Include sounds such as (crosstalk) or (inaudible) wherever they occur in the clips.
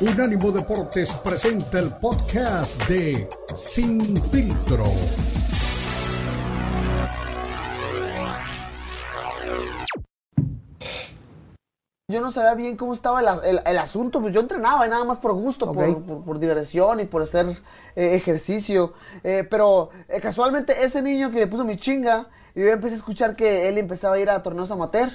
Unánimo Deportes presenta el podcast de Sin Filtro. Yo no sabía bien cómo estaba el, el- el asunto, pues yo entrenaba y nada más por gusto, por- por, por diversión y por hacer eh, ejercicio. Eh, pero eh, casualmente ese niño que le puso mi chinga, y yo empecé a escuchar que él empezaba a ir a torneos amateur.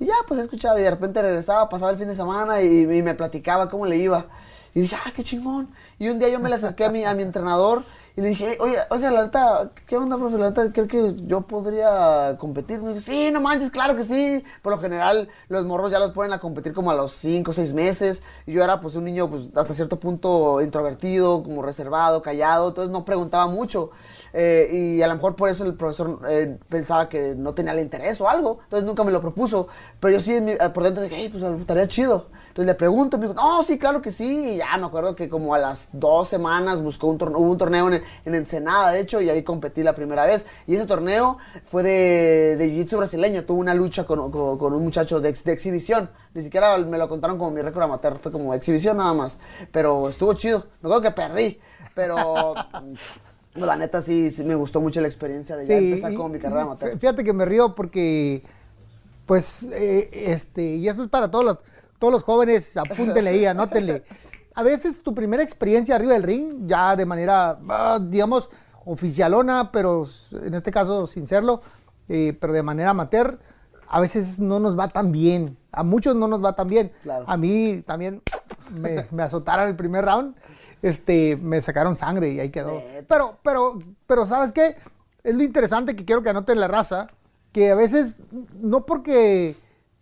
Y ya, pues escuchaba y de repente regresaba, pasaba el fin de semana y, me platicaba cómo le iba. Y dije, ah, qué chingón. Y un día yo me le acerqué a mi, a mi entrenador y le dije, oye, oiga, la neta, ¿qué onda, profe? La neta, ¿cree que yo podría competir? Me dijo, sí, no manches, claro que sí. Por lo general, los morros ya los ponen a competir como a los 5 o 6 meses. Y yo era, pues, un niño, pues, hasta cierto punto introvertido, como reservado, callado. Entonces no preguntaba mucho. Eh, y a lo mejor por eso el profesor eh, pensaba que no tenía el interés o algo. Entonces nunca me lo propuso. Pero yo sí, mi- por dentro dije, hey, pues, estaría chido. Entonces le pregunto, me dijo, no, sí, claro que sí. Y ya me acuerdo que como a las dos semanas buscó un torneo, hubo un torneo en, en Ensenada, de hecho, y ahí competí la primera vez. Y ese torneo fue de, de jiu-jitsu brasileño. Tuve una lucha con, un muchacho de, de exhibición. Ni siquiera me lo contaron como mi récord amateur, fue como exhibición nada más. Pero estuvo chido. Me acuerdo que perdí, pero (laughs) la neta sí, sí me gustó mucho la experiencia de ya empezar con mi carrera amateur. Fíjate que me río porque, pues, eh, este, y eso es para todos los, todos los jóvenes, apúntenle ahí, (laughs) anótenle. A veces tu primera experiencia arriba del ring, ya de manera, ah, digamos, oficialona, pero en este caso sin serlo, eh, pero de manera amateur, a veces no nos va tan bien. A muchos no nos va tan bien. Claro. A mí también me, me azotaron el primer round, este, me sacaron sangre y ahí quedó. Pero, pero, pero, ¿sabes qué? Es lo interesante que quiero que anoten la raza, que a veces, no porque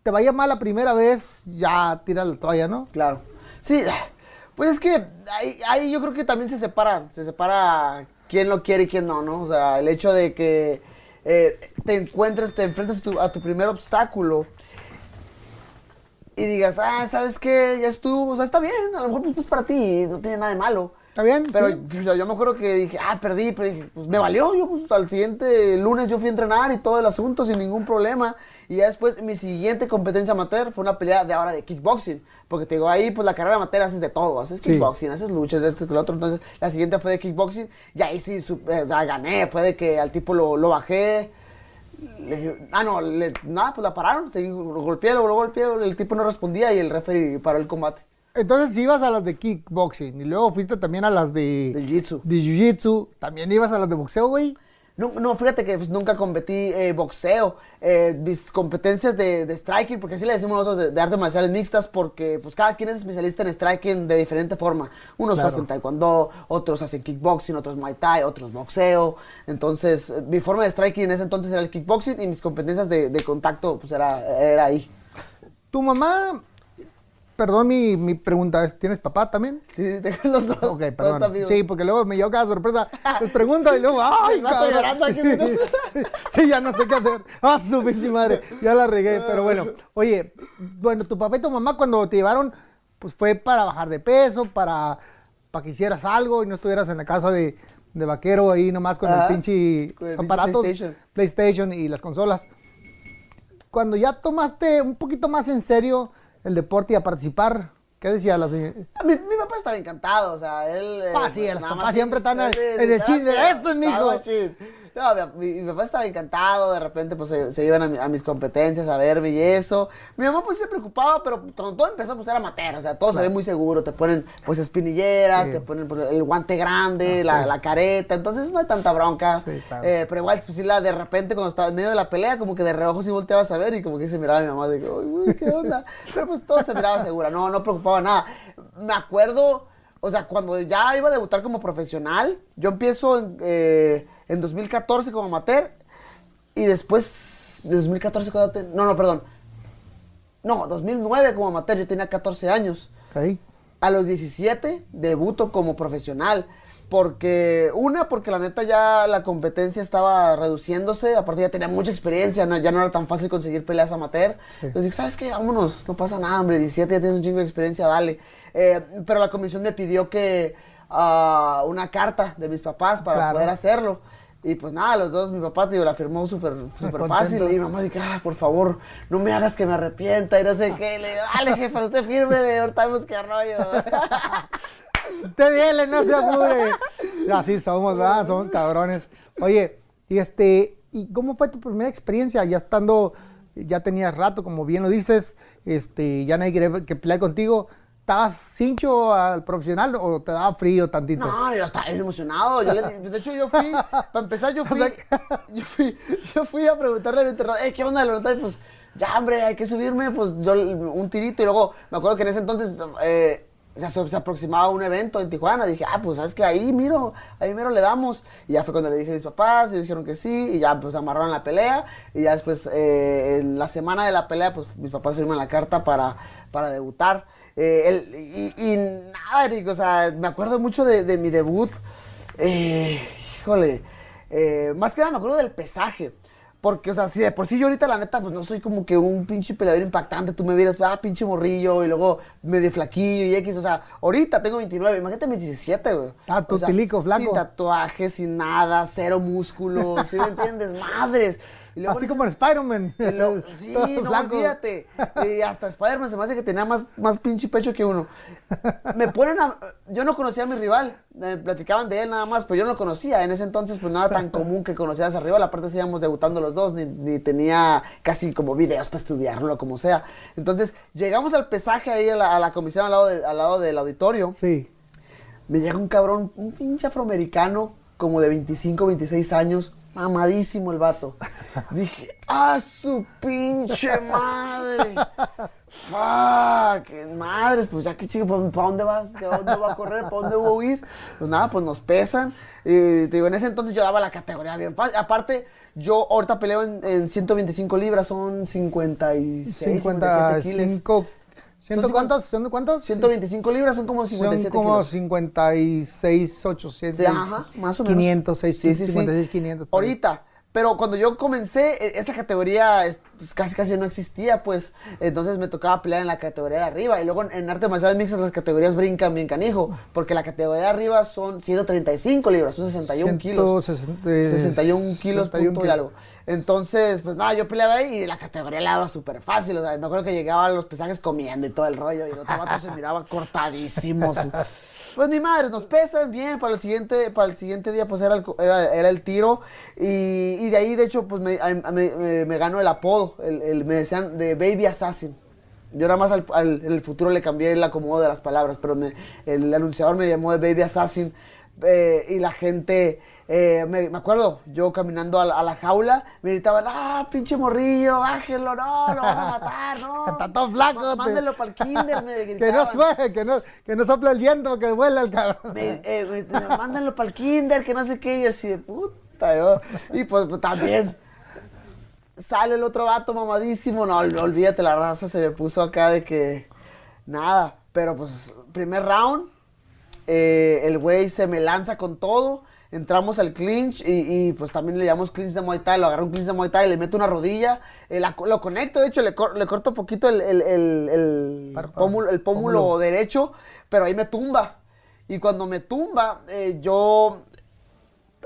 te vaya mal la primera vez, ya tira la toalla, ¿no? Claro. Sí, pues es que ahí, ahí yo creo que también se separa, se separa quién lo quiere y quién no, ¿no? O sea, el hecho de que eh, te encuentres, te enfrentes tu- a tu primer obstáculo y digas, ah, ¿sabes qué? Ya estuvo, o sea, está bien, a lo mejor pues no es para ti, no tiene nada de malo. ¿Está bien? Pero Sí. yo me acuerdo que dije, ah, perdí, pero dije, pues me valió. Yo, pues al siguiente lunes yo fui a entrenar y todo el asunto sin ningún problema. Y ya después, mi siguiente competencia amateur fue una pelea de ahora de kickboxing. Porque te digo, ahí, pues la carrera amateur haces de todo. Haces Sí. kickboxing, haces luchas, esto y lo otro. Entonces, la siguiente fue de kickboxing. Y ahí sí, su- o sea, gané. Fue de que al tipo lo, lo bajé. Le ah, no, le- nada, pues la pararon. Lo golpeé, luego lo golpeé. El tipo no respondía y el referee paró el combate. Entonces ibas a las de kickboxing y luego fuiste también a las de, De jiu-jitsu. de jiu-jitsu, también ibas a las de boxeo, güey. No, no, fíjate que pues, nunca competí eh, boxeo. Eh, mis competencias de, de striking, porque así le decimos nosotros de, de artes marciales mixtas, porque pues cada quien es especialista en striking de diferente forma. Unos Claro. hacen taekwondo, otros hacen kickboxing, otros muay thai, otros boxeo. Entonces, mi forma de striking en ese entonces era el kickboxing y mis competencias de, de contacto pues era, era ahí. Tu mamá, perdón mi, mi pregunta, ¿tienes papá también? Sí, tengo los dos. Ok, perdón. Sí, porque luego me llevo cada sorpresa. Les pregunto y luego, (laughs) ¡ay, cabrón! llorando aquí, ¿no? Sí, ya no sé qué hacer. ¡Ah, su pinche madre! Ya la regué, pero bueno. Oye, bueno, tu papá y tu mamá cuando te llevaron, pues fue para bajar de peso, para, para que hicieras algo y no estuvieras en la casa de, de vaquero ahí nomás con Ajá, el pinche con el aparatos, PlayStation. PlayStation y las consolas. Cuando ya tomaste un poquito más en serio el deporte y a participar, ¿qué decía la señora? Mi, mi papá estaba encantado, o sea, él... eh, Ah, sí, los nada papás siempre están en- el chisme, ¡eso es mi hijo! No, mi, mi- papá estaba encantado, de repente pues se, se iban a, mi- a mis competencias a verme y eso. Mi mamá pues se preocupaba, pero cuando todo empezó pues era amateur, o sea, todo se ve muy seguro, te ponen pues espinilleras, Sí. te ponen pues, el guante grande, Ah, la, sí. la careta, entonces no hay tanta bronca. Sí, claro. Eh, pero igual pues sí, la, de repente cuando estaba en medio de la pelea, como que de reojo sí volteabas a ver y como que se miraba a mi mamá de que, "Ay, güey, ¿qué onda? Pero pues todo se miraba segura, no, no preocupaba nada. Me acuerdo, o sea, cuando ya iba a debutar como profesional, yo empiezo en, eh, en 2014 como amateur y después, de 2014, cuando te- no, no, perdón. No, 2009 como amateur, yo tenía 14 años. Ok. A los 17 debuto como profesional. Porque, una, porque la neta ya la competencia estaba reduciéndose, aparte ya tenía mucha experiencia, no- ya no era tan fácil conseguir peleas amateur. Entonces dije, ¿sabes qué? Vámonos, no pasa nada, hombre, 17 ya tienes un chingo de experiencia, dale. Eh, pero la comisión me pidió que ah, una carta de mis papás para Claro. poder hacerlo. Y pues nada, los dos, mi papá, tío, la firmó súper Contento. fácil. Y mi mamá dije, ah, por favor, no me hagas que me arrepienta y no sé qué. Le digo, dale, jefa, usted firme, ahorita vemos qué rollo. (laughs) Te dile, no se apure. Así somos, ¿verdad? Somos cabrones. Oye, y este, ¿y cómo fue tu primera experiencia? Ya estando, ya tenías rato, como bien lo dices, este, ya nadie quería que pelear contigo. ¿Estabas cincho al profesional o te daba frío tantito? No, yo estaba bien emocionado. Yo le- de hecho, yo fui, para empezar, yo (laughs) fui, (laughs) yo fui, yo fui a preguntarle al entrenador, "Eh, ¿qué onda? Le pregunté, pues, ya, hombre, hay que subirme, pues, yo un tirito. Y luego, me acuerdo que en ese entonces, eh, se, se aproximaba un evento en Tijuana. Dije, ah, pues, ¿sabes qué? Ahí, miro, ahí miro le damos. Y ya fue cuando le dije a mis papás, ellos dijeron que sí, y ya, pues, amarraron la pelea. Y ya después, eh, en la semana de la pelea, pues, mis papás firman la carta para, para debutar. Eh, el- y, y nada, Eric, o sea, me acuerdo mucho de, de mi debut. Eh, híjole, eh, más que nada me acuerdo del pesaje. Porque, o sea, si de por sí yo ahorita, la neta, pues no soy como que un pinche peleador impactante. Tú me vieras, ah, pinche morrillo, y luego medio flaquillo y X. O sea, ahorita tengo 29, imagínate mis 17, güey. Ah, tu O sea, tilico, flaco. Sin tatuajes, sin nada, cero músculo, ¿sí me entiendes? (laughs) Madres. Y luego Así como en Spider-Man. (laughs) sí, Todos no, olvídate. Y hasta Spider-Man se me hace que tenía más, más pinche pecho que uno. Me ponen a... Yo no conocía a mi rival. eh, platicaban de él nada más, pero yo no lo conocía. En ese entonces, pues no era tan común que conocieras al rival. Aparte, íbamos debutando los dos, ni, ni tenía casi como videos para estudiarlo, como sea. Entonces, llegamos al pesaje ahí a la, a la comisión al lado, de- al lado del auditorio. Sí. Me llega un cabrón, un pinche afroamericano, como de 25, 26 años, mamadísimo el vato. (laughs) Dije, ¡ah, su pinche madre! ¡Fuck! Madres, pues ya que chico, ¿para dónde vas? ¿Para dónde va a correr? ¿Para dónde voy a ir? Pues nada, pues nos pesan. Y te digo, en ese entonces yo daba la categoría bien fácil. Aparte, yo ahorita peleo en, en 125 libras, son 56, 57 kilos. 55. ¿Ciento Son cuántos? ¿Ciento cuántos? 125 libras son como Son 57 como kilos. 56, 800. Sí, ajá, más o menos. 500, Sí, 600, sí, sí. 56, 500. por ahí. Ahorita. Pero cuando yo comencé, e- esa categoría es- pues, casi casi no existía, pues. Entonces me tocaba pelear en la categoría de arriba. Y luego en, en artes marciales mixtas las categorías brincan bien canijo. Porque la categoría de arriba son 135 libras, son 61 kilos. 160, 61 kilos, 61 punto y algo. Entonces, pues nada, yo peleaba ahí y la categoría la daba súper fácil. O sea, me acuerdo que llegaba a los pesajes comiendo y todo el rollo. Y el otro vato se miraba cortadísimo. Pues ni madre, nos pesan bien. Para el siguiente, para el siguiente día, pues era el, era, el tiro. Y, de ahí, de hecho, pues me, ganó el apodo. El, me decían de Baby Assassin. Yo nada más al, en el futuro le cambié el acomodo de las palabras, pero el anunciador me llamó de Baby Assassin eh, y la gente, eh, me, me acuerdo, yo caminando a la, a la jaula, me gritaban, ah, pinche morrillo, bájenlo, no, lo van a matar, no. (laughs) Está todo flaco, má- te- Mándenlo para el kinder, me gritaban. (laughs) Que no suene, que no, que no sople el viento, que vuela el cabrón. Me, eh, me- mándenlo para el kinder, que no sé qué, y así de puta, yo. Y pues, pues, también sale el otro vato mamadísimo, no, ol- olvídate, la raza se le puso acá de que nada, pero pues primer round, eh, el güey se me lanza con todo, entramos al clinch y, y, pues también le llamamos clinch de Muay Thai, lo agarro un clinch de Muay Thai, le meto una rodilla, eh, la lo conecto, de hecho le, cor- le corto poquito el, el, el, el Párpado. pómulo, el pómulo Pómulo. derecho, pero ahí me tumba. Y cuando me tumba, eh, yo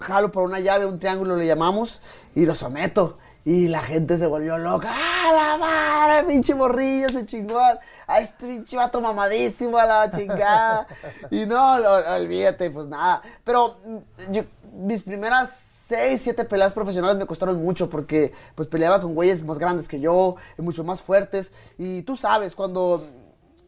jalo por una llave, un triángulo le llamamos, y lo someto. Y la gente se volvió loca. ¡Ah, la madre! Pinche morrillo, se chingó. A este pinche vato mamadísimo a la chingada. y no, lo- olvídate, pues nada. Pero mm, yo- mis primeras seis, siete peleas profesionales me costaron mucho porque pues peleaba con güeyes más grandes que yo, mucho más fuertes. Y tú sabes, cuando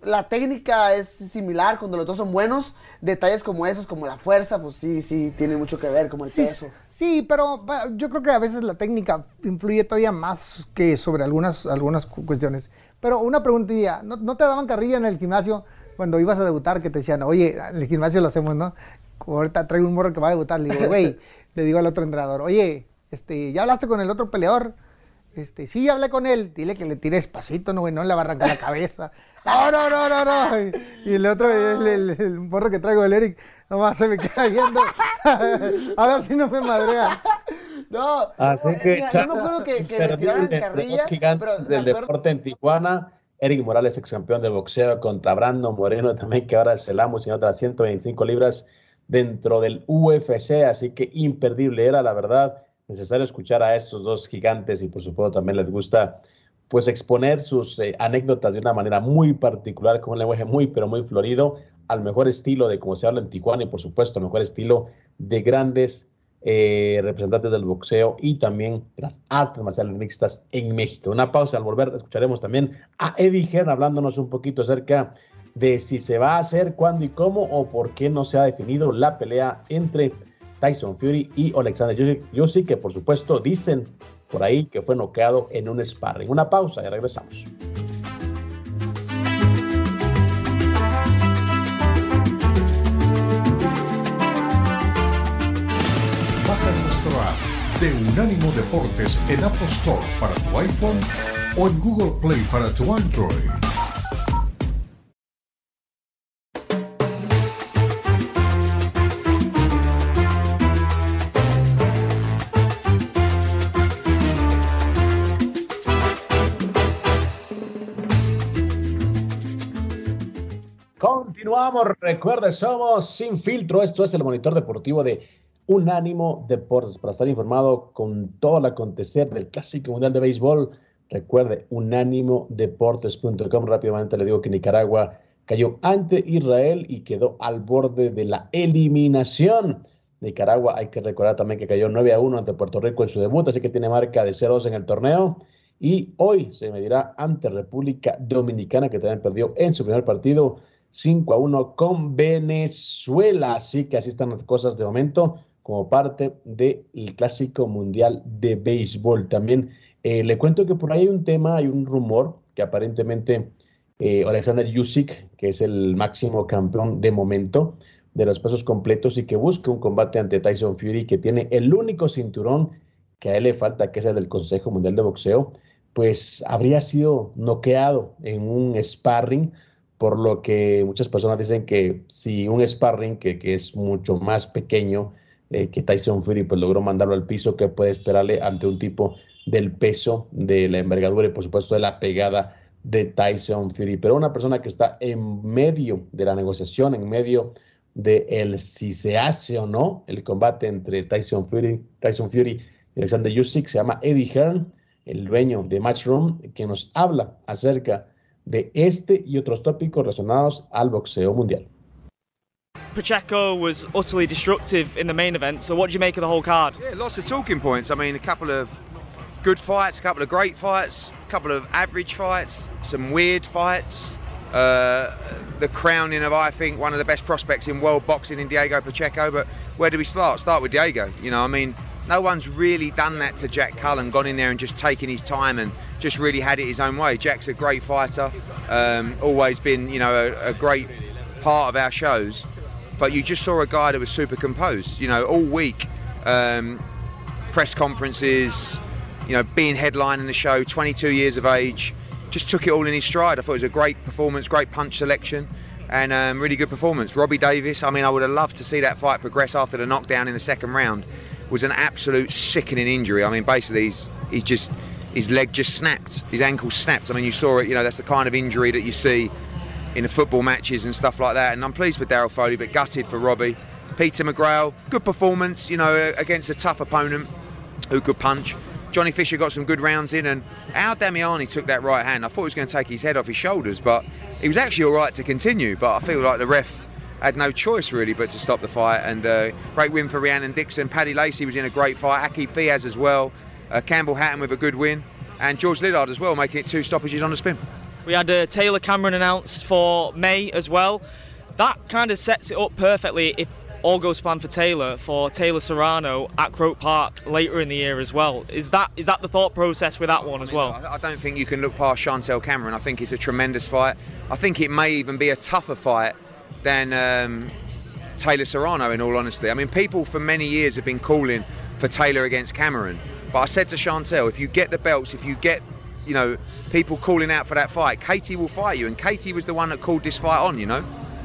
la técnica es similar, cuando los dos son buenos, detalles como esos, como la fuerza, pues sí, sí, tiene mucho que ver, como el Sí, peso. Sí, pero yo creo que a veces la técnica influye todavía más que sobre algunas, algunas cu- cuestiones. Pero una preguntilla, ¿no, no te daban carrilla en el gimnasio cuando ibas a debutar que te decían, oye, en el gimnasio lo hacemos, ¿no? Ahorita traigo un morro que va a debutar, le digo, güey, (laughs) le digo al otro entrenador, oye, este, ¿ya hablaste con el otro peleador? Este, sí, hablé con él, dile que le tire despacito, no, güey, no le va a arrancar la cabeza. (laughs) No, no, no, no, no. Y el otro, el, el, el morro que traigo, el Eric, nomás se me queda viendo. (laughs) a ver si no me madrea. No, Así que, mira, yo me acuerdo que, que me tiraron carrilla, pero del deporte en Tijuana. Eric Morales, ex campeón de boxeo, contra Brando Moreno, también que ahora es el amo, señor las 125 libras. dentro del UFC, así que imperdible era, la verdad, necesario escuchar a estos dos gigantes y por supuesto también les gusta pues exponer sus eh, anécdotas de una manera muy particular, con un lenguaje muy, pero muy florido, al mejor estilo de como se habla en Tijuana y por supuesto al mejor estilo de grandes eh, representantes del boxeo y también de las artes marciales mixtas en México. Una pausa, al volver escucharemos también a Eddie Hearn hablándonos un poquito acerca de si se va a hacer, cuándo y cómo o por qué no se ha definido la pelea entre Tyson Fury y Alexander Usyk, que por supuesto dicen por ahí que fue noqueado en un sparring. Una pausa y regresamos. De Unánimo Deportes en Apple Store para tu iPhone o en Google Play para tu Android. Continuamos, recuerde, somos Sin Filtro, esto es el monitor deportivo de Unánimo Deportes, para estar informado con todo el acontecer del Clásico Mundial de Béisbol. Recuerde, unánimodeportes.com. Rápidamente le digo que Nicaragua cayó ante Israel y quedó al borde de la eliminación. Nicaragua, hay que recordar también que cayó 9 a 1 ante Puerto Rico en su debut, así que tiene marca de 0-2 en el torneo. Y hoy se medirá ante República Dominicana, que también perdió en su primer partido 5 a 1 con Venezuela. Así que así están las cosas de momento como parte del Clásico Mundial de Béisbol. También eh, le cuento que por ahí hay un tema, hay un rumor que aparentemente eh, Alexander Yusik, que es el máximo campeón de momento de los pesos completos y que busca un combate ante Tyson Fury, que tiene el único cinturón que a él le falta, que es el del Consejo Mundial de Boxeo, pues habría sido noqueado en un sparring por lo que muchas personas dicen que si un sparring que, que es mucho más pequeño eh, que Tyson Fury, pues logró mandarlo al piso, que puede esperarle ante un tipo del peso, de la envergadura y por supuesto de la pegada de Tyson Fury. Pero una persona que está en medio de la negociación, en medio de el si se hace o no el combate entre Tyson Fury, Tyson Fury y Alexander Usyk, se llama Eddie Hearn, el dueño de Matchroom, que nos habla acerca de este y otros tópicos relacionados al boxeo mundial. Pacheco was utterly destructive in the main event, so what do you make of the whole card? Yeah, lots of talking points. I mean, a couple of good fights, a couple of great fights, a couple of average fights, some weird fights. Uh, the crowning of, I think, one of the best prospects in world boxing in Diego Pacheco. But where do we start? Start with Diego. You know, I mean, no one's really done that to Jack Cullen, gone in there and just taken his time and just really had it his own way. Jack's a great fighter, um, always been, you know, a, a, great part of our shows. But you just saw a guy that was super composed, you know, all week. Um, press conferences, you know, being headlining the show, 22 years of age, just took it all in his stride. I thought it was a great performance, great punch selection. And um, really good performance. Robbie Davis, I mean, I would have loved to see that fight progress after the knockdown in the second round was an absolute sickening injury. I mean, basically, he's, he's just his leg just snapped, his ankle snapped. I mean, you saw it. You know, that's the kind of injury that you see in the football matches and stuff like that. And I'm pleased for Daryl Foley, but gutted for Robbie. Peter McGrail, good performance. You know, against a tough opponent who could punch. Johnny Fisher got some good rounds in, and Al Damiani took that right hand. I thought he was going to take his head off his shoulders, but he was actually all right to continue. But I feel like the ref had no choice really but to stop the fight. And uh, great win for Rhiannon Dixon. Paddy Lacey was in a great fight. Aki Fiaz as well. Uh, Campbell Hatton with a good win. And George Lillard as well, making it two stoppages on the spin. We had uh, Taylor Cameron announced for May as well. That kind of sets it up perfectly if all goes plan for Taylor for Taylor Serrano at Croke Park later in the year as well. Is that is that the thought process with that one as well? I don't think you can look past Chantel Cameron. I think it's a tremendous fight. I think it may even be a tougher fight than um, Taylor Serrano, in all honesty. I mean, people for many years have been calling for Taylor against Cameron. But I said to Chantel, if you get the belts, if you get, you know, people calling out for that fight, Katie will fight you. And Katie was the one that called this fight on, you know.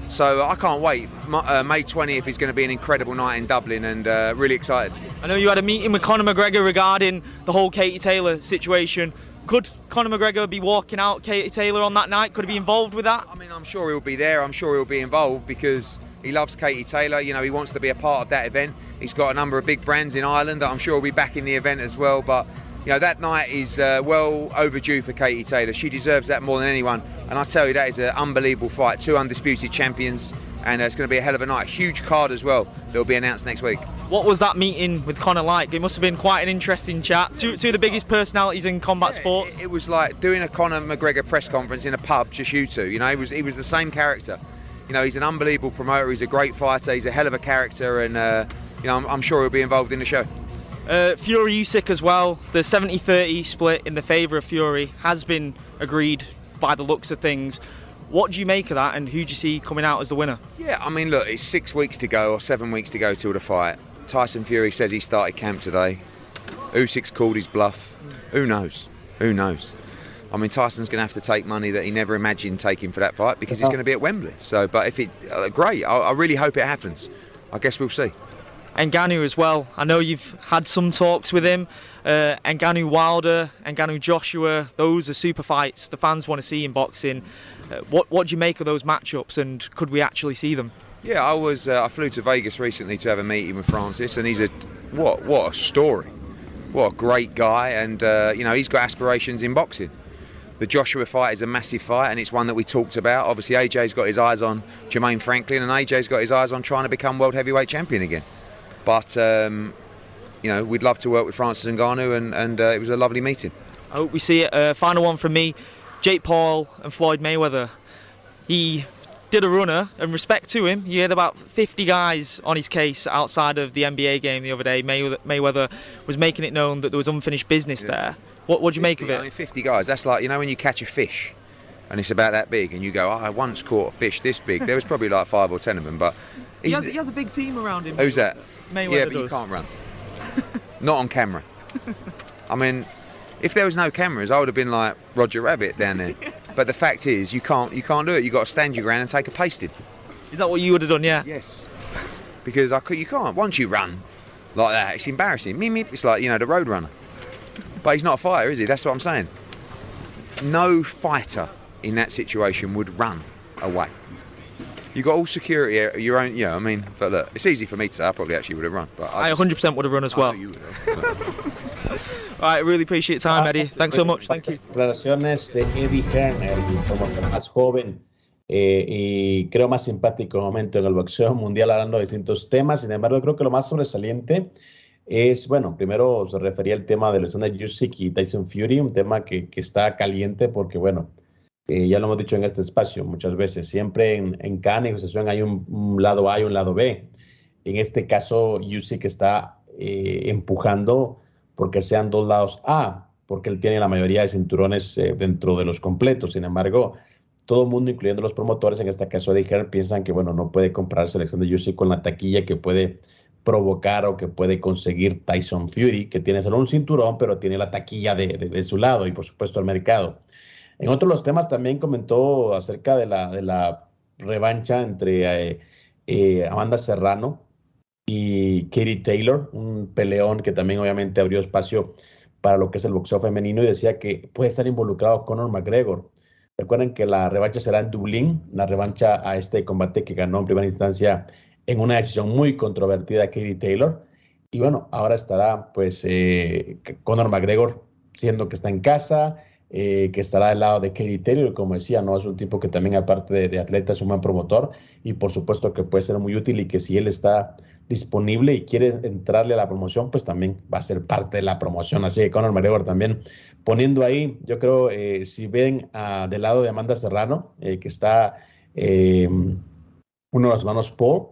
So I can't wait. Uh, May 20th is going to be an incredible night in Dublin and uh, really excited. I know you had a meeting with Conor McGregor regarding the whole Katie Taylor situation. Could Conor McGregor be walking out Katie Taylor on that night? Could he be involved with that? I mean, I'm sure he'll be there. I'm sure he'll be involved because He loves Katie Taylor. You know, he wants to be a part of that event. He's got a number of big brands in Ireland that I'm sure will be back in the event as well. But you know, that night is uh, well overdue for Katie Taylor. She deserves that more than anyone. And I tell you, that is an unbelievable fight. Two undisputed champions, and uh, it's going to be a hell of a night. Huge card as well that will be announced next week. What was that meeting with Conor like? It must have been quite an interesting chat. Two, two of the biggest personalities in combat Yeah, sports. It, it was like doing a Conor McGregor press conference in a pub, just you two. You know, he was he was the same character. You know, he's an unbelievable promoter. He's a great fighter. He's a hell of a character, and uh, you know, I'm, I'm sure he'll be involved in the show. Uh, Fury Usyk as well. The 70-30 split in the favour of Fury has been agreed by the looks of things. What do you make of that, and who do you see coming out as the winner? Yeah, I mean, look, it's six weeks to go or seven weeks to go till the fight. Tyson Fury says he started camp today. Usyk's called his bluff. Who knows? Who knows? I mean, Tyson's going to have to take money that he never imagined taking for that fight because he's going to be at Wembley. So, but if it, uh, great. I, I really hope it happens. I guess we'll see. Ngannou as well. I know you've had some talks with him. Uh, Ngannou Wilder, Ngannou Joshua. Those are super fights the fans want to see in boxing. Uh, what what do you make of those matchups, and could we actually see them? Yeah, I was. Uh, I flew to Vegas recently to have a meeting with Francis, and he's a what? What a story! What a great guy, and uh, you know he's got aspirations in boxing. The Joshua fight is a massive fight, and it's one that we talked about. Obviously, AJ's got his eyes on Jermaine Franklin, and AJ's got his eyes on trying to become world heavyweight champion again. But um, you know, we'd love to work with Francis Ngannou, and, and uh, it was a lovely meeting. I hope we see it. Uh, final one from me: Jake Paul and Floyd Mayweather. He did a runner, and respect to him. He had about 50 guys on his case outside of the NBA game the other day. Mayweather, Mayweather was making it known that there was unfinished business there. What do you make of I mean, it? 50 guys. That's like you know when you catch a fish, and it's about that big, and you go, oh, "I once caught a fish this big." There was probably like five or ten of them, but He has, he has a big team around him. Who's that? Mayweather yeah, but you can't run. (laughs) Not on camera. I mean, if there was no cameras, I would have been like Roger Rabbit down there. (laughs) But the fact is, you can't. You can't do it. You got to stand your ground and take a pasting. Is that what you would have done? Yeah. Yes. Because I could, you can't. Once you run like that, it's embarrassing. Meep, meep. It's like you know the road runner. But he's not a fighter, is he? That's what I'm saying. No fighter in that situation would run away. You got all security, your own. Yeah, I mean, but look, it's easy for me to say. I probably actually would have run, but I 100% would have run as well. you would have. All (laughs) right, really appreciate your time, Eddie. Thanks so much. Thank you. Declaraciones de Eddie Hearn, el más joven eh, y creo más simpático momento en el boxeo mundial hablando de distintos temas. Sin embargo, creo que lo más sobresaliente es, bueno, primero se refería al tema de Alexander Usyk y Tyson Fury, un tema que, que está caliente porque, bueno, eh, ya lo hemos dicho en este espacio muchas veces, siempre en, en cada negociación hay un, lado A y un lado B. En este caso, Usyk está eh, empujando porque sean dos lados A, porque él tiene la mayoría de cinturones eh, dentro de los completos. Sin embargo, todo el mundo, incluyendo los promotores, en este caso de Hearn, piensan que, bueno, no puede comprar selección de Usyk con la taquilla que puede provocar o que puede conseguir Tyson Fury, que tiene solo un cinturón, pero tiene la taquilla de- de su lado y, por supuesto, el mercado. En otros los temas también comentó acerca de la, de la revancha entre eh, eh, Amanda Serrano y Katie Taylor, un peleón que también obviamente abrió espacio para lo que es el boxeo femenino y decía que puede estar involucrado Conor McGregor. Recuerden que la revancha será en Dublín, la revancha a este combate que ganó en primera instancia en una decisión muy controvertida Katie Taylor. Y bueno, ahora estará pues eh, Conor McGregor siendo que está en casa, eh, que estará del lado de Katie Taylor, como decía, no es un tipo que también aparte de, atleta es un buen promotor y por supuesto que puede ser muy útil y que si él está disponible y quiere entrarle a la promoción, pues también va a ser parte de la promoción. Así que Conor McGregor también poniendo ahí, yo creo, eh, si ven ah, del lado de Amanda Serrano, eh, que está uno de los hermanos Paul,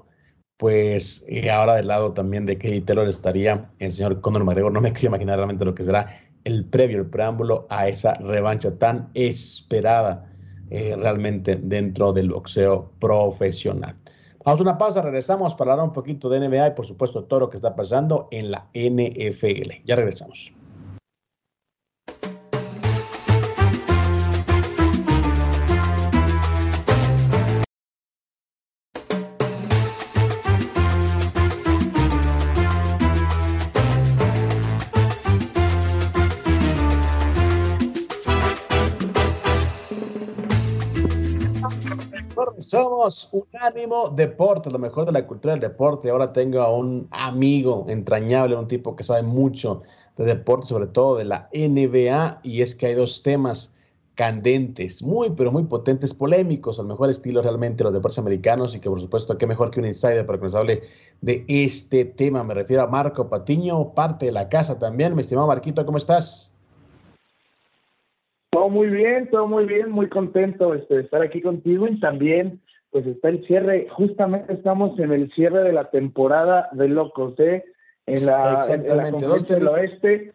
pues ahora del lado también de Katie Taylor estaría el señor Conor McGregor. No me quiero imaginar realmente lo que será el previo, el preámbulo a esa revancha tan esperada eh, realmente dentro del boxeo profesional. Vamos a una pausa, regresamos para hablar un poquito de NBA y por supuesto todo lo que está pasando en la NFL. Ya regresamos. Somos Unánimo Deporte, lo mejor de la cultura del deporte. Ahora tengo a un amigo entrañable, un tipo que sabe mucho de deporte, sobre todo de la NBA, y es que hay dos temas candentes, muy, pero muy potentes, polémicos, al mejor estilo realmente los deportes americanos, y que por supuesto, qué mejor que un insider para que nos hable de este tema. Me refiero a Marco Patiño, parte de la casa también. Mi estimado Marquito, ¿cómo estás? Todo muy bien, todo muy bien, muy contento este, de estar aquí contigo y también pues está el cierre, justamente estamos en el cierre de la temporada de Locos, ¿eh? En la, en la conferencia del oeste.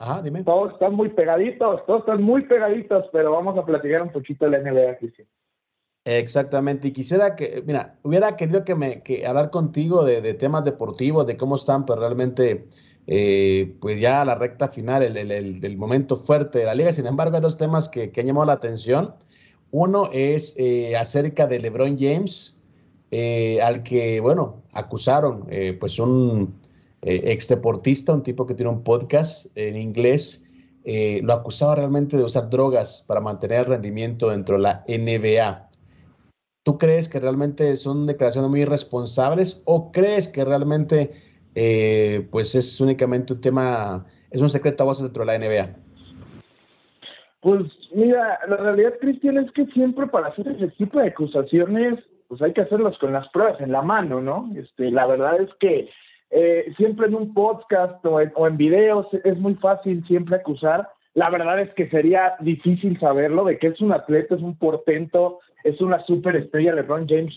Ajá, dime. Todos están muy pegaditos, todos están muy pegaditos, pero vamos a platicar un poquito de la NBA, Cristian. Exactamente, y quisiera que, mira, hubiera querido que me que hablar contigo de, de temas deportivos, de cómo están, pues realmente eh, pues ya la recta final, el, momento fuerte de la liga. Sin embargo, hay dos temas que, han llamado la atención. Uno es eh, acerca de LeBron James, eh, al que, bueno, acusaron, pues un ex deportista, un tipo que tiene un podcast en inglés, lo acusaba realmente de usar drogas para mantener el rendimiento dentro de la NBA. ¿Tú crees que realmente son declaraciones muy irresponsables o crees que realmente eh, pues es únicamente un tema, es un secreto a voces dentro de la NBA. Pues mira, la realidad, Cristian, es que siempre para hacer ese tipo de acusaciones, pues hay que hacerlas con las pruebas en la mano, ¿no? Este, la verdad es que eh, siempre en un podcast o en, o en videos es muy fácil siempre acusar. La verdad es que sería difícil saberlo, de que es un atleta, es un portento, es una superestrella, LeBron James,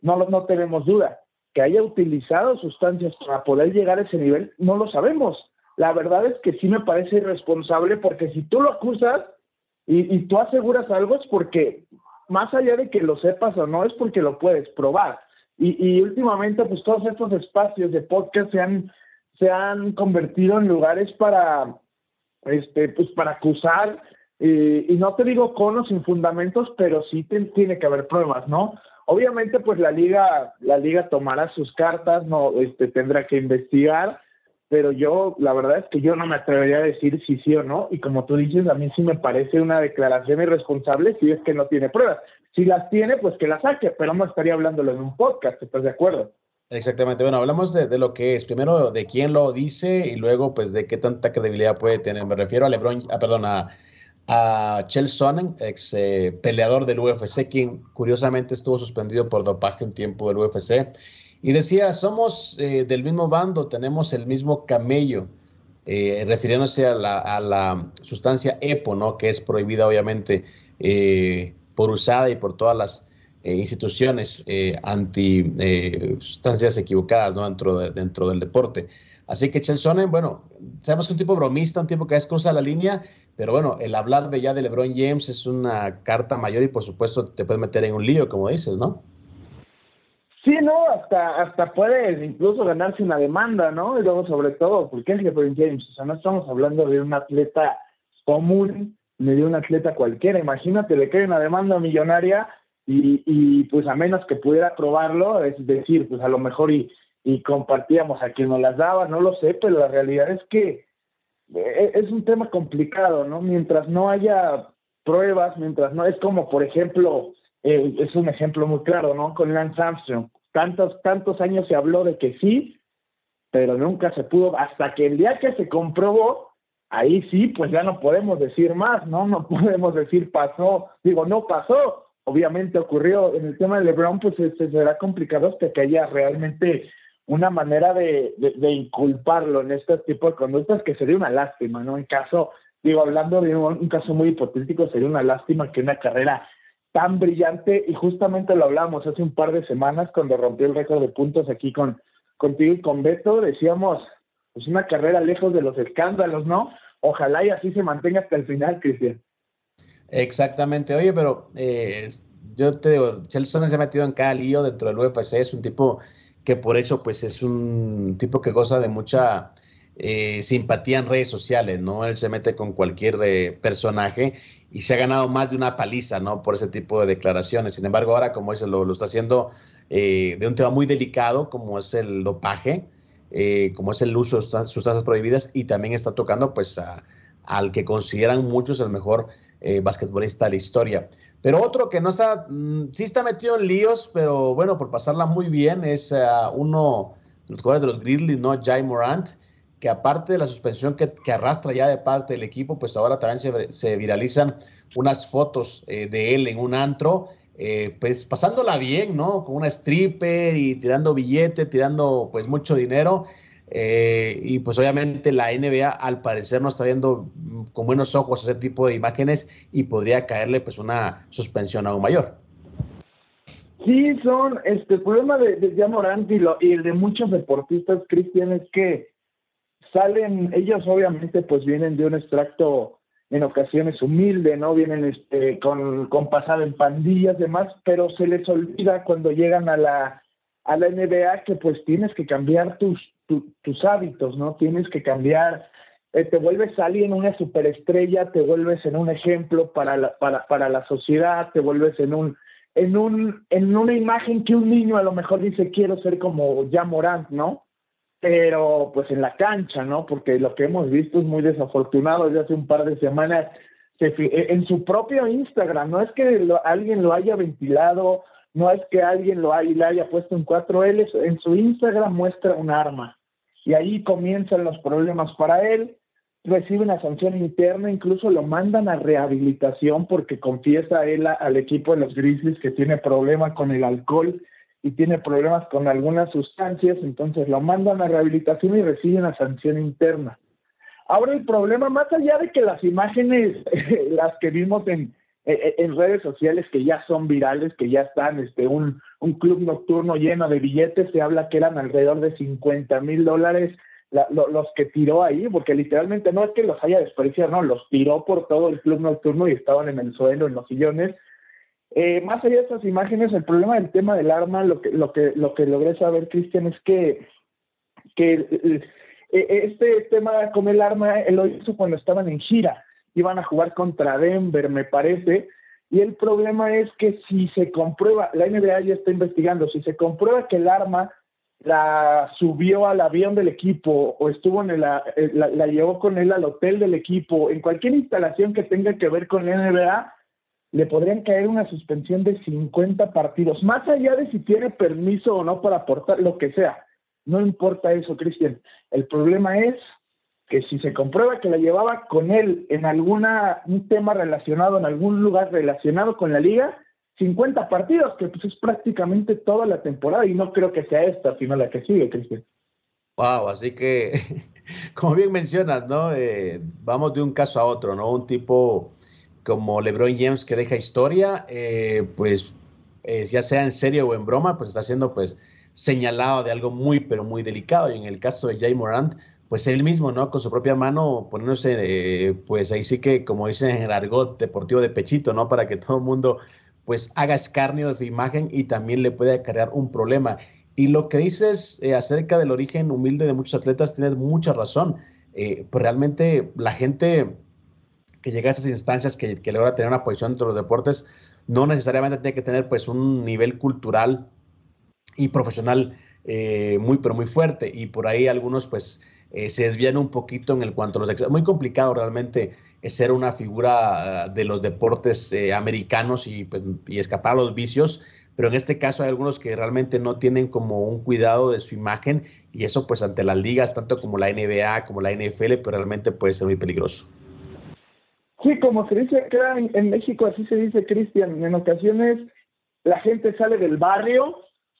no, no tenemos duda que haya utilizado sustancias para poder llegar a ese nivel, no lo sabemos. La verdad es que sí me parece irresponsable porque si tú lo acusas y, tú aseguras algo es porque, más allá de que lo sepas o no, es porque lo puedes probar. Y, últimamente, pues todos estos espacios de podcast se han, se han convertido en lugares para, este, pues para acusar, eh, y no te digo con o sin fundamentos, pero sí tiene que haber pruebas, ¿no? Obviamente, pues la liga, la liga tomará sus cartas, no, este, tendrá que investigar, pero yo, la verdad es que yo no me atrevería a decir si sí o no, y como tú dices, a mí sí me parece una declaración irresponsable si es que no tiene pruebas. Si las tiene, pues que las saque, pero no estaría hablándolo en un podcast, ¿estás de acuerdo? Exactamente, bueno, hablamos de, de, lo que es, primero de quién lo dice y luego pues de qué tanta credibilidad puede tener. Me refiero a Lebron, a, perdón, a, a Chel Sonnen, ex eh, peleador del UFC, quien curiosamente estuvo suspendido por dopaje en tiempo del UFC. Y decía, somos eh, del mismo bando, tenemos el mismo camello, eh, refiriéndose a la, sustancia EPO, ¿no? que es prohibida obviamente por usada y por todas las instituciones anti sustancias equivocadas ¿no? dentro, dentro del deporte. Así que Chel Sonnen, bueno, sabemos que un tipo bromista, un tipo que es cruza la línea, pero bueno, el hablar de ya de LeBron James es una carta mayor y por supuesto te puede meter en un lío, como dices, ¿no? Sí, no, hasta, hasta puedes incluso ganarse una demanda, ¿no? Y luego, sobre todo, porque es LeBron James? O sea, no estamos hablando de un atleta común ni de un atleta cualquiera. Imagínate, le cae una demanda millonaria y, y pues a menos que pudiera probarlo, es decir, pues a lo mejor y, y compartíamos a quien nos las daba, no lo sé, pero la realidad es que es un tema complicado, ¿no? Mientras no haya pruebas, mientras no, es como, por ejemplo, eh, es un ejemplo muy claro, ¿no? Con Lance Armstrong. Tantos, tantos años se habló de que sí, pero nunca se pudo, hasta que el día que se comprobó, ahí sí, pues ya no podemos decir más, ¿no? No (laughs) podemos decir pasó, digo, no pasó, obviamente ocurrió. En el tema de LeBron, pues se, será complicado hasta que haya realmente una manera de, inculparlo en este tipo de conductas que sería una lástima, ¿no? En caso, digo, hablando de un, caso muy hipotético, sería una lástima que una carrera tan brillante, y justamente lo hablamos hace un par de semanas cuando rompió el récord de puntos aquí con contigo y con Beto, decíamos, pues una carrera lejos de los escándalos, ¿no? Ojalá y así se mantenga hasta el final, Cristian. Exactamente, oye, pero eh, yo te digo, Chelsea se ha metido en cada lío dentro del UFC, es un tipo que por eso pues es un tipo que goza de mucha eh, simpatía en redes sociales, ¿no? Él se mete con cualquier eh, personaje y se ha ganado más de una paliza, ¿no? Por ese tipo de declaraciones. Sin embargo, ahora como dice, lo, está haciendo eh, de un tema muy delicado como es el dopaje, como es el uso de sustancias prohibidas y también está tocando pues al que consideran muchos el mejor basquetbolista de la historia. Pero otro que no está, mm, sí está metido en líos, pero bueno, por pasarla muy bien, es uh, uno de los jugadores de los Grizzlies, ¿no? Jay Morant, que aparte de la suspensión que, arrastra ya de parte del equipo, pues ahora también se, se viralizan unas fotos eh, de él en un antro, eh, pues pasándola bien, ¿no? Con una stripper y tirando billete, tirando pues mucho dinero. Eh, y pues obviamente la NBA al parecer no está viendo con buenos ojos ese tipo de imágenes y podría caerle pues una suspensión aún mayor. Sí, son, este, el problema de, de Morant y, lo, y de muchos deportistas, Cristian, es que salen, ellos obviamente pues vienen de un extracto en ocasiones humilde, ¿no? Vienen este, con, con pasado en pandillas demás, pero se les olvida cuando llegan a la, a la NBA que pues tienes que cambiar tus, tus hábitos, ¿no? Tienes que cambiar, eh, te vuelves alguien, una superestrella, te vuelves en un ejemplo para la, para, para la sociedad, te vuelves en un, en un, en una imagen que un niño a lo mejor dice quiero ser como ya Morant, ¿no? Pero pues en la cancha, ¿no? Porque lo que hemos visto es muy desafortunado desde hace un par de semanas se, en su propio Instagram, no es que alguien lo haya ventilado, no es que alguien lo haya, le haya puesto en cuatro L, en su Instagram muestra un arma. Y ahí comienzan los problemas para él, recibe una sanción interna, incluso lo mandan a rehabilitación porque confiesa él al equipo de los Grizzlies que tiene problemas con el alcohol y tiene problemas con algunas sustancias, entonces lo mandan a rehabilitación y recibe una sanción interna. Ahora el problema, más allá de que las imágenes, (laughs) las que vimos en, en redes sociales que ya son virales, que ya están, este, un, un club nocturno lleno de billetes, se habla que eran alrededor de 50 mil dólares los que tiró ahí, porque literalmente no es que los haya desperdiciado, no, los tiró por todo el club nocturno y estaban en el suelo, en los sillones. Eh, más allá de esas imágenes, el problema del tema del arma, lo que, lo que, lo que logré saber, Cristian, es que, que este tema con el arma, él lo hizo cuando estaban en gira iban a jugar contra Denver, me parece, y el problema es que si se comprueba, la NBA ya está investigando, si se comprueba que el arma la subió al avión del equipo o estuvo en la, la, llevó con él al hotel del equipo, en cualquier instalación que tenga que ver con la NBA, le podrían caer una suspensión de 50 partidos, más allá de si tiene permiso o no para aportar, lo que sea. No importa eso, Cristian. El problema es que si se comprueba que la llevaba con él en alguna un tema relacionado, en algún lugar relacionado con la liga, 50 partidos, que pues es prácticamente toda la temporada y no creo que sea esta, sino la que sigue, Cristian. Wow, así que, (laughs) como bien mencionas, ¿no? Eh, vamos de un caso a otro, ¿no? Un tipo como LeBron James que deja historia, eh, pues eh, ya sea en serio o en broma, pues está siendo pues señalado de algo muy, pero muy delicado. Y en el caso de Jay Morant, pues él mismo, ¿no? Con su propia mano poniéndose, eh, pues ahí sí que, como dicen en el argot deportivo de pechito, ¿no? Para que todo el mundo, pues haga escarnio de su imagen y también le puede acarrear un problema. Y lo que dices eh, acerca del origen humilde de muchos atletas, tienes mucha razón. Eh, pues realmente la gente que llega a esas instancias, que, que logra tener una posición entre los deportes, no necesariamente tiene que tener pues un nivel cultural y profesional muy, pero muy fuerte. Y por ahí algunos pues eh, se desvían un poquito en el cuanto a los Es Muy complicado realmente ser una figura ah, de los deportes eh, americanos y, pues, y, escapar a los vicios, pero en este caso hay algunos que realmente no tienen como un cuidado de su imagen y eso pues ante las ligas, tanto como la NBA, como la NFL, pues realmente puede ser muy peligroso. Sí, como se dice acá en, en México, así se dice Cristian, en ocasiones la gente sale del barrio,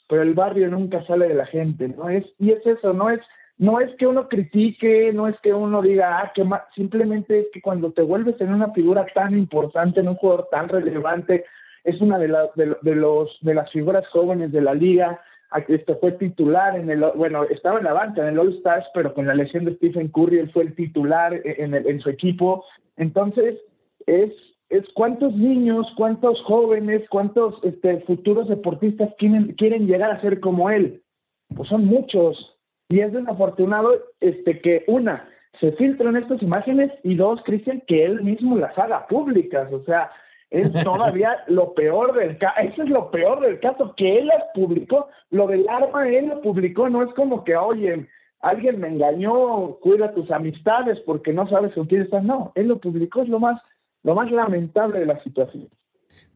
pero el barrio nunca sale de la gente, ¿no? Es, y es eso, no es no es que uno critique, no es que uno diga, ah, que simplemente es que cuando te vuelves en una figura tan importante, en un jugador tan relevante, es una de, de, los, de las figuras jóvenes de la liga, este fue titular en el, bueno, estaba en la banca en el All Stars, pero con la lesión de Stephen Curry él fue el titular e, en, en su equipo. Entonces, es, es cuántos niños, cuántos jóvenes, cuántos este, futuros deportistas quieren, quieren llegar a ser como él. Pues son muchos. Y es desafortunado este, que una, se filtren estas imágenes y dos, Cristian, que él mismo las haga públicas. O sea, es (laughs) todavía lo peor del caso. Eso es lo peor del caso, que él las publicó. Lo del arma, él lo publicó. No es como que, oye, alguien me engañó, cuida tus amistades porque no sabes con quién estás. No, él lo publicó. Es lo más, lo más lamentable de la situación.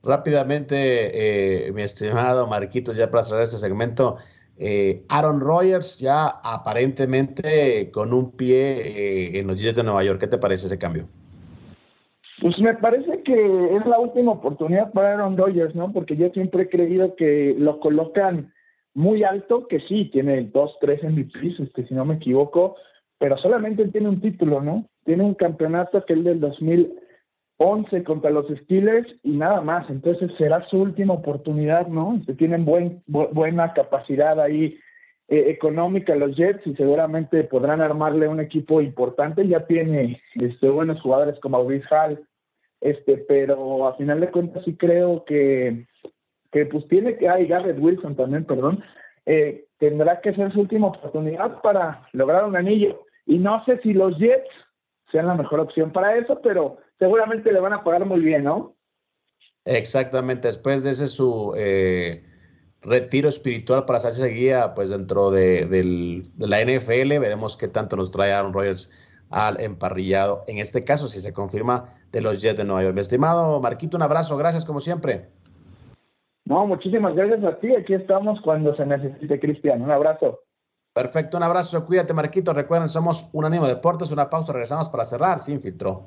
Rápidamente, eh, mi estimado Marquitos, ya para cerrar este segmento, eh, Aaron Rodgers ya aparentemente con un pie eh, en los Jets de Nueva York. ¿Qué te parece ese cambio? Pues me parece que es la última oportunidad para Aaron Rodgers, ¿no? Porque yo siempre he creído que lo colocan muy alto, que sí, tiene dos, tres MVPs, este, si no me equivoco, pero solamente tiene un título, ¿no? Tiene un campeonato que es del 2011 contra los Steelers y nada más. Entonces será su última oportunidad, ¿no? Se tienen buen, buena capacidad ahí eh, económica los Jets y seguramente podrán armarle un equipo importante. Ya tiene este, buenos jugadores como Maurice Hall, este, pero a final de cuentas sí creo que, que pues tiene que, hay Garrett Wilson también, perdón, eh, tendrá que ser su última oportunidad para lograr un anillo. Y no sé si los Jets sean la mejor opción para eso, pero seguramente le van a pagar muy bien, ¿no? Exactamente, después de ese su eh, retiro espiritual para hacerse guía, pues dentro de, de, la NFL, veremos qué tanto nos trae Aaron Rodgers al emparrillado. En este caso, si se confirma de los Jets de Nueva York. Mi estimado Marquito, un abrazo, gracias como siempre. No, muchísimas gracias a ti. Aquí estamos cuando se necesite, Cristian. Un abrazo. Perfecto, un abrazo. Cuídate, Marquito. Recuerden, somos un ánimo deportes. Una pausa, regresamos para cerrar sin filtro.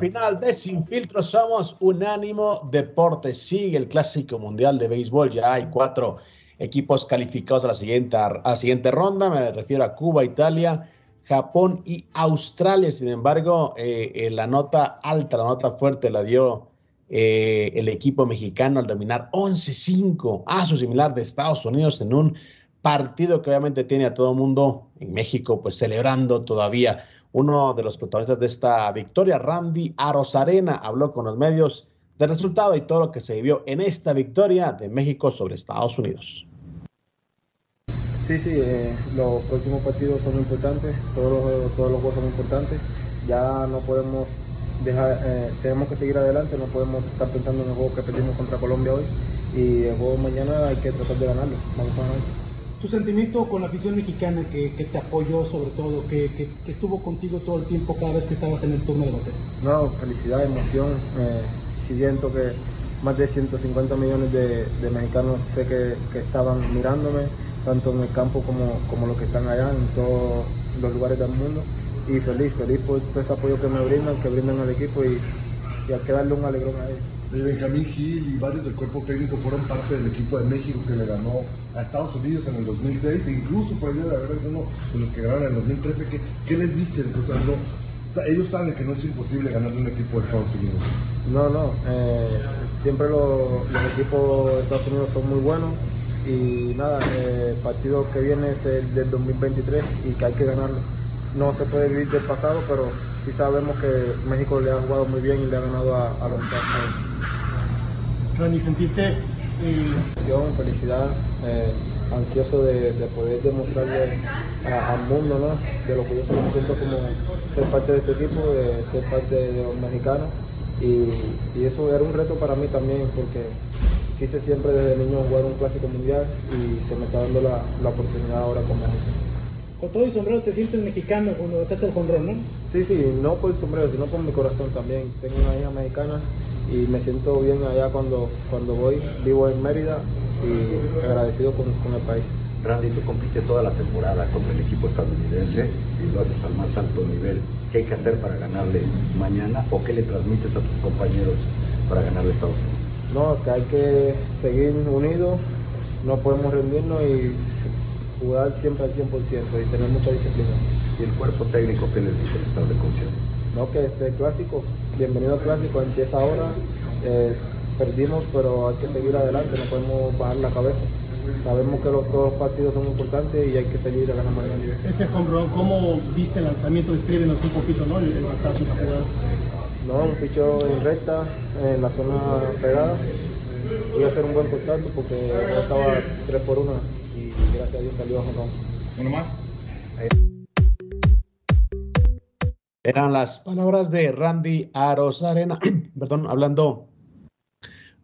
final de Sin Filtro, somos Unánimo Deportes. Sigue el Clásico Mundial de Béisbol, ya hay cuatro equipos calificados a la siguiente, ronda, me refiero a Cuba, Italia, Japón y Australia. Sin embargo, eh, la nota alta, la nota fuerte la dio eh, el equipo mexicano al dominar 11-5 a su similar de Estados Unidos en un partido que obviamente tiene a todo el mundo en México pues celebrando todavía uno de los protagonistas de esta victoria, Randy Arozarena, habló con los medios del resultado y todo lo que se vivió en esta victoria de México sobre Estados Unidos. Sí, sí, eh, los próximos partidos son importantes, todos los, todos los juegos son importantes. Ya no podemos dejar, eh, tenemos que seguir adelante, no podemos estar pensando en el juego que perdimos contra Colombia hoy y el juego mañana hay que tratar de ganarlo. Vamos a ganar tu sentimiento con la afición mexicana que, te apoyó sobre todo, que, estuvo contigo todo el tiempo cada vez que estabas en el turno de bateo. No, felicidad, emoción. Siento que más de 150 millones de, mexicanos sé que, estaban mirándome, tanto en el campo como, como los que están allá, en todos los lugares del mundo. Y feliz, feliz por todo ese apoyo que me brindan, que brindan al equipo y, y hay que darle un alegrón a ellos. Benjamín Gil y varios del cuerpo técnico fueron parte del equipo de México que le ganó a Estados Unidos en el 2006 e incluso por ahí debe haber alguno de los que ganaron en el 2013. ¿Qué, les dicen? O ellos saben que no es imposible ganarle un equipo de Estados Unidos. No, no. Eh, siempre los equipos de Estados Unidos son muy buenos y nada, el partido que viene es el del 2023 y que hay que ganarlo. No se puede vivir del pasado, pero sí sabemos que México le ha jugado muy bien y le ha ganado a, a Randy, ¿sentiste eh... felicidad, eh, ansioso de, poder demostrarle al mundo ¿no? de lo que yo me siento como ser parte de este equipo, de ser parte de los mexicanos y, eso era un reto para mí también porque quise siempre desde niño jugar un clásico mundial y se me está dando la, la oportunidad ahora con México. Con todo y sombrero te sientes mexicano cuando te haces el jonrón, ¿no? Sí, sí, no por el sombrero, sino por mi corazón también. Tengo una hija mexicana y me siento bien allá cuando, cuando voy. Vivo en Mérida y agradecido con, el país. Randy, tú compites toda la temporada contra el equipo estadounidense y lo haces al más alto nivel. ¿Qué hay que hacer para ganarle mañana o qué le transmites a tus compañeros para ganarle a Estados Unidos? No, que hay que seguir unidos, no podemos rendirnos y jugar siempre al 100% y tener mucha disciplina. ¿Y el cuerpo técnico que necesita el estado de concierto? No, que este clásico, bienvenido al clásico, empieza ahora. Eh, perdimos, pero hay que seguir adelante, no podemos bajar la cabeza. Sabemos que los, todos los partidos son importantes y hay que seguir a ganar mañana. Ese home ¿cómo viste el lanzamiento? Descríbenos un poquito, ¿no? El, el batazo la jugada. No, un pichó en recta, en la zona pegada. Voy a hacer un buen contacto porque estaba 3 por 1 y gracias a Dios salió a home ¿Uno más? Eran las palabras de Randy Arozarena, (clears throat) perdón, hablando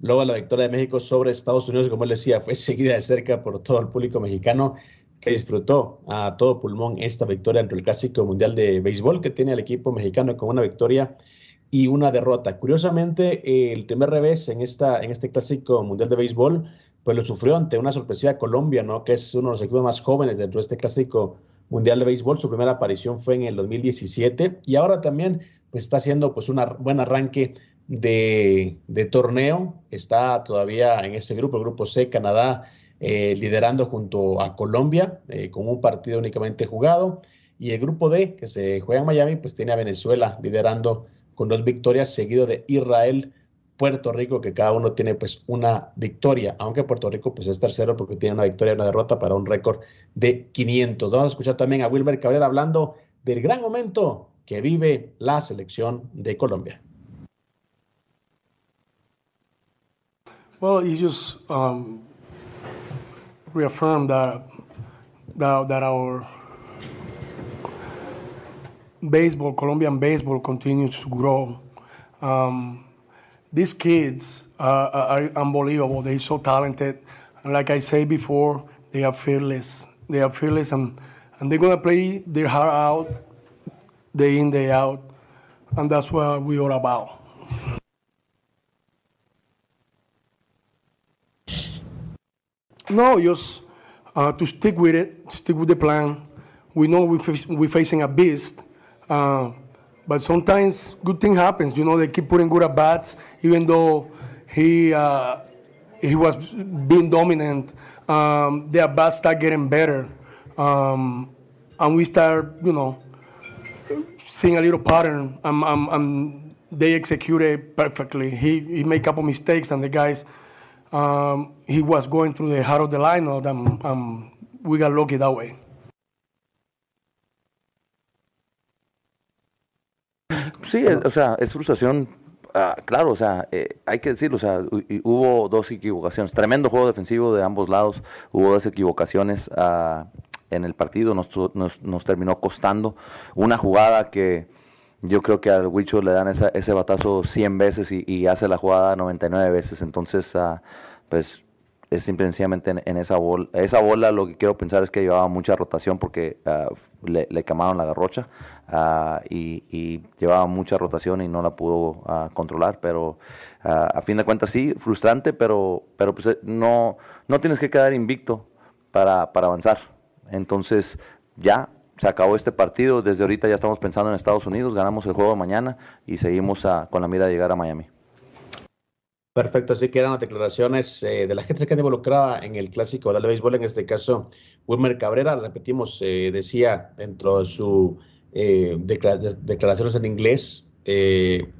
luego de la victoria de México sobre Estados Unidos, como él decía, fue seguida de cerca por todo el público mexicano que disfrutó a todo pulmón esta victoria entre el Clásico Mundial de Béisbol que tiene el equipo mexicano con una victoria y una derrota. Curiosamente, el primer revés en, esta, en este Clásico Mundial de Béisbol, pues lo sufrió ante una sorpresiva Colombia, ¿no? que es uno de los equipos más jóvenes dentro de este Clásico Mundial de Béisbol. Su primera aparición fue en el 2017 y ahora también pues, está haciendo pues, un buen arranque de, de, torneo. Está todavía en ese grupo, el grupo C, Canadá, eh, liderando junto a Colombia eh, con un partido únicamente jugado. Y el grupo D, que se juega en Miami, pues tiene a Venezuela liderando con dos victorias, seguido de Israel, Puerto Rico, que cada uno tiene pues una victoria, aunque Puerto Rico pues es tercero porque tiene una victoria y una derrota para un récord de 500. Vamos a escuchar también a Wilber Cabrera hablando del gran momento que vive la selección de Colombia. Well, you just um, reaffirmed that, that that our baseball, Colombian baseball, continues to grow. Um, these kids are unbelievable. They're so talented. And like I said before, they are fearless. They are fearless, and, and they're gonna play their heart out, day in, day out, and that's what we're all about. No, just uh, to stick with it, stick with the plan. We know we're, we're facing a beast, uh, but sometimes good thing happens. You know, they keep putting good at bats, even though he uh, he was being dominant. Um, their bats start getting better, um, and we start, you know, seeing a little pattern. Um, um, um, they execute it perfectly. He he made a couple mistakes, and the guys. Um, he was going through the heart of the line, and um, we got lucky that way. Sí, es, o sea, es frustración, uh, claro, o sea, eh, hay que decirlo, o sea, hubo dos equivocaciones, tremendo juego defensivo de ambos lados, hubo dos equivocaciones uh, en el partido, nos, nos, nos, terminó costando una jugada que yo creo que al Huicho le dan esa, ese batazo 100 veces y, y, hace la jugada 99 veces, entonces, uh, pues es simplemente en, esa bola. Esa bola lo que quiero pensar es que llevaba mucha rotación porque uh, le, le, quemaron la garrocha uh, y, y, llevaba mucha rotación y no la pudo uh, controlar. Pero a fin de cuentas sí, frustrante, pero, pero pues no, no tienes que quedar invicto para, para avanzar. Entonces ya se acabó este partido. Desde ahorita ya estamos pensando en Estados Unidos, ganamos el juego de mañana y seguimos con la mira de llegar a Miami. Perfecto, así que eran las declaraciones eh, de la gente que está involucrada en el clásico de béisbol, en este caso Wilmer Cabrera, repetimos, eh, decía dentro de sus eh, declaraciones en inglés, eh,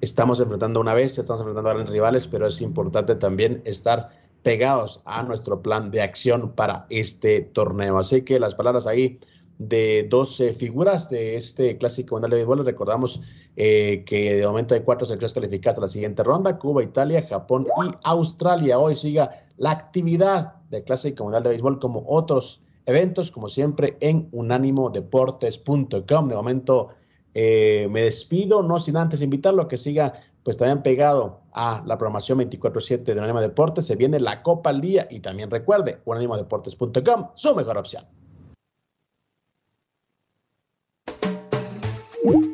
estamos enfrentando una vez, estamos enfrentando a grandes rivales, pero es importante también estar pegados a nuestro plan de acción para este torneo. Así que las palabras ahí de 12 figuras de este clásico mundial de béisbol. Recordamos eh, que de momento hay cuatro selecciones calificadas a la siguiente ronda, Cuba, Italia, Japón y Australia. Hoy siga la actividad del clásico mundial de béisbol como otros eventos, como siempre, en unánimodeportes.com. De momento eh, me despido, no sin antes invitarlo a que siga pues también pegado a la programación 24-7 de Unánimo Deportes. Se viene la Copa al día y también recuerde, unánimodeportes.com, su mejor opción. you